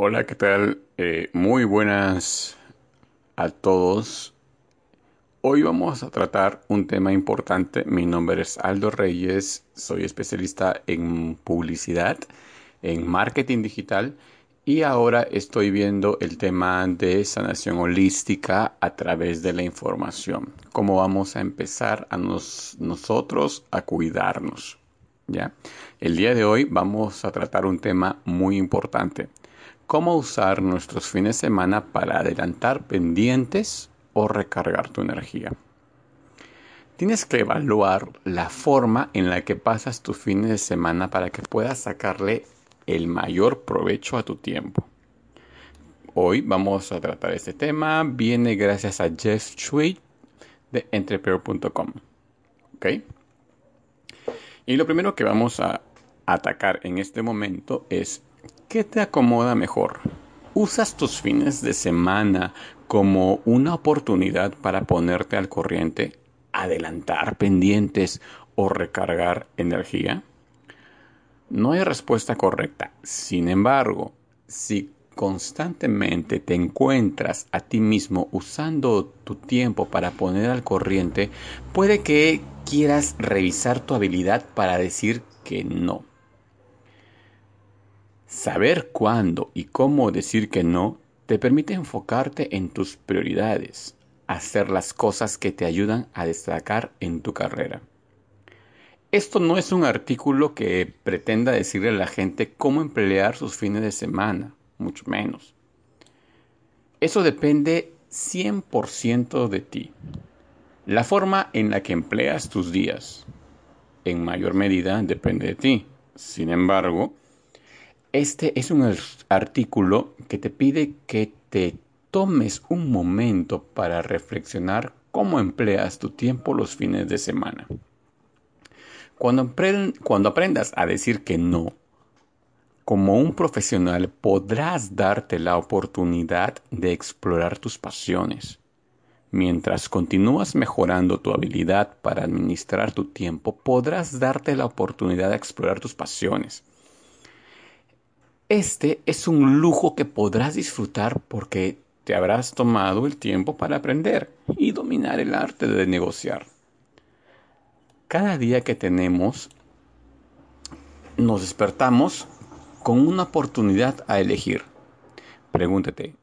Hola, ¿qué tal? Eh, muy buenas a todos. Hoy vamos a tratar un tema importante. Mi nombre es Aldo Reyes, soy especialista en publicidad, en marketing digital y ahora estoy viendo el tema de sanación holística a través de la información. Cómo vamos a empezar a nosotros a cuidarnos. ¿ya? El día de hoy vamos a tratar un tema muy importante cómo usar nuestros fines de semana para adelantar pendientes o recargar tu energía. Tienes que evaluar la forma en la que pasas tus fines de semana para que puedas sacarle el mayor provecho a tu tiempo. Hoy vamos a tratar este tema. Viene gracias a Jeff Tweet de entrepreneur.com. ¿Ok? Y lo primero que vamos a atacar en este momento es ¿Qué te acomoda mejor? ¿Usas tus fines de semana como una oportunidad para ponerte al corriente, adelantar pendientes o recargar energía? No hay respuesta correcta. Sin embargo, si constantemente te encuentras a ti mismo usando tu tiempo para poner al corriente, puede que quieras revisar tu habilidad para decir que no. Saber cuándo y cómo decir que no te permite enfocarte en tus prioridades, hacer las cosas que te ayudan a destacar en tu carrera. Esto no es un artículo que pretenda decirle a la gente cómo emplear sus fines de semana, mucho menos. Eso depende 100% de ti. La forma en la que empleas tus días, en mayor medida, depende de ti. Sin embargo, este es un artículo que te pide que te tomes un momento para reflexionar cómo empleas tu tiempo los fines de semana. Cuando, aprendas a decir que no, como un profesional podrás darte la oportunidad de explorar tus pasiones. Mientras continúas mejorando tu habilidad para administrar tu tiempo, podrás darte la oportunidad de explorar tus pasiones este es un lujo que podrás disfrutar porque te habrás tomado el tiempo para aprender y dominar el arte de negociar. Cada día que tenemos, nos despertamos con una oportunidad a elegir. Pregúntate,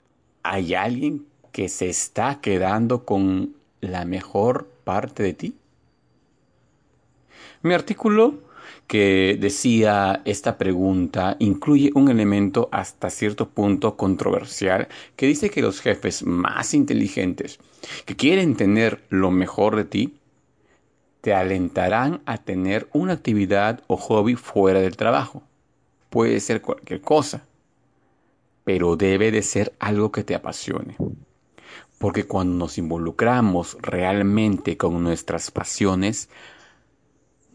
¿hay alguien que se está quedando con la mejor parte de ti? Mi artículo que decía esta pregunta incluye un elemento hasta cierto punto controversial que dice que los jefes más inteligentes que quieren tener lo mejor de ti te alentarán a tener una actividad o hobby fuera del trabajo. Puede ser cualquier cosa, pero debe de ser algo que te apasione. Porque cuando nos involucramos realmente con nuestras pasiones,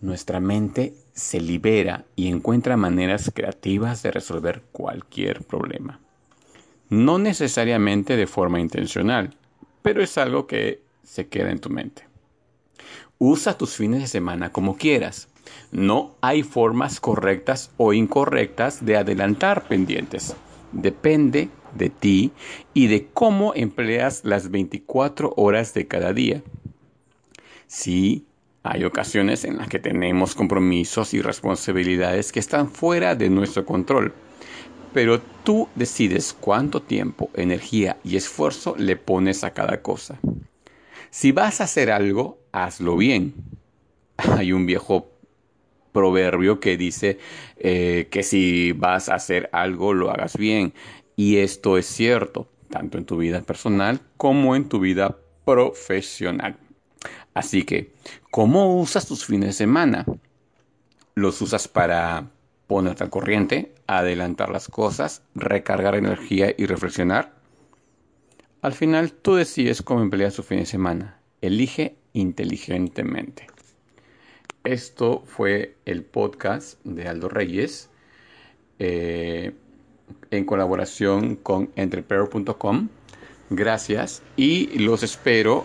nuestra mente se libera y encuentra maneras creativas de resolver cualquier problema. No necesariamente de forma intencional, pero es algo que se queda en tu mente. Usa tus fines de semana como quieras. No hay formas correctas o incorrectas de adelantar pendientes. Depende de ti y de cómo empleas las 24 horas de cada día. Si hay ocasiones en las que tenemos compromisos y responsabilidades que están fuera de nuestro control, pero tú decides cuánto tiempo, energía y esfuerzo le pones a cada cosa. Si vas a hacer algo, hazlo bien. Hay un viejo proverbio que dice eh, que si vas a hacer algo, lo hagas bien. Y esto es cierto, tanto en tu vida personal como en tu vida profesional. Así que, ¿cómo usas tus fines de semana? ¿Los usas para ponerte al corriente, adelantar las cosas, recargar energía y reflexionar. Al final tú decides cómo emplear su fin de semana. Elige inteligentemente. Esto fue el podcast de Aldo Reyes eh, en colaboración con entrepreneur.com. Gracias y los espero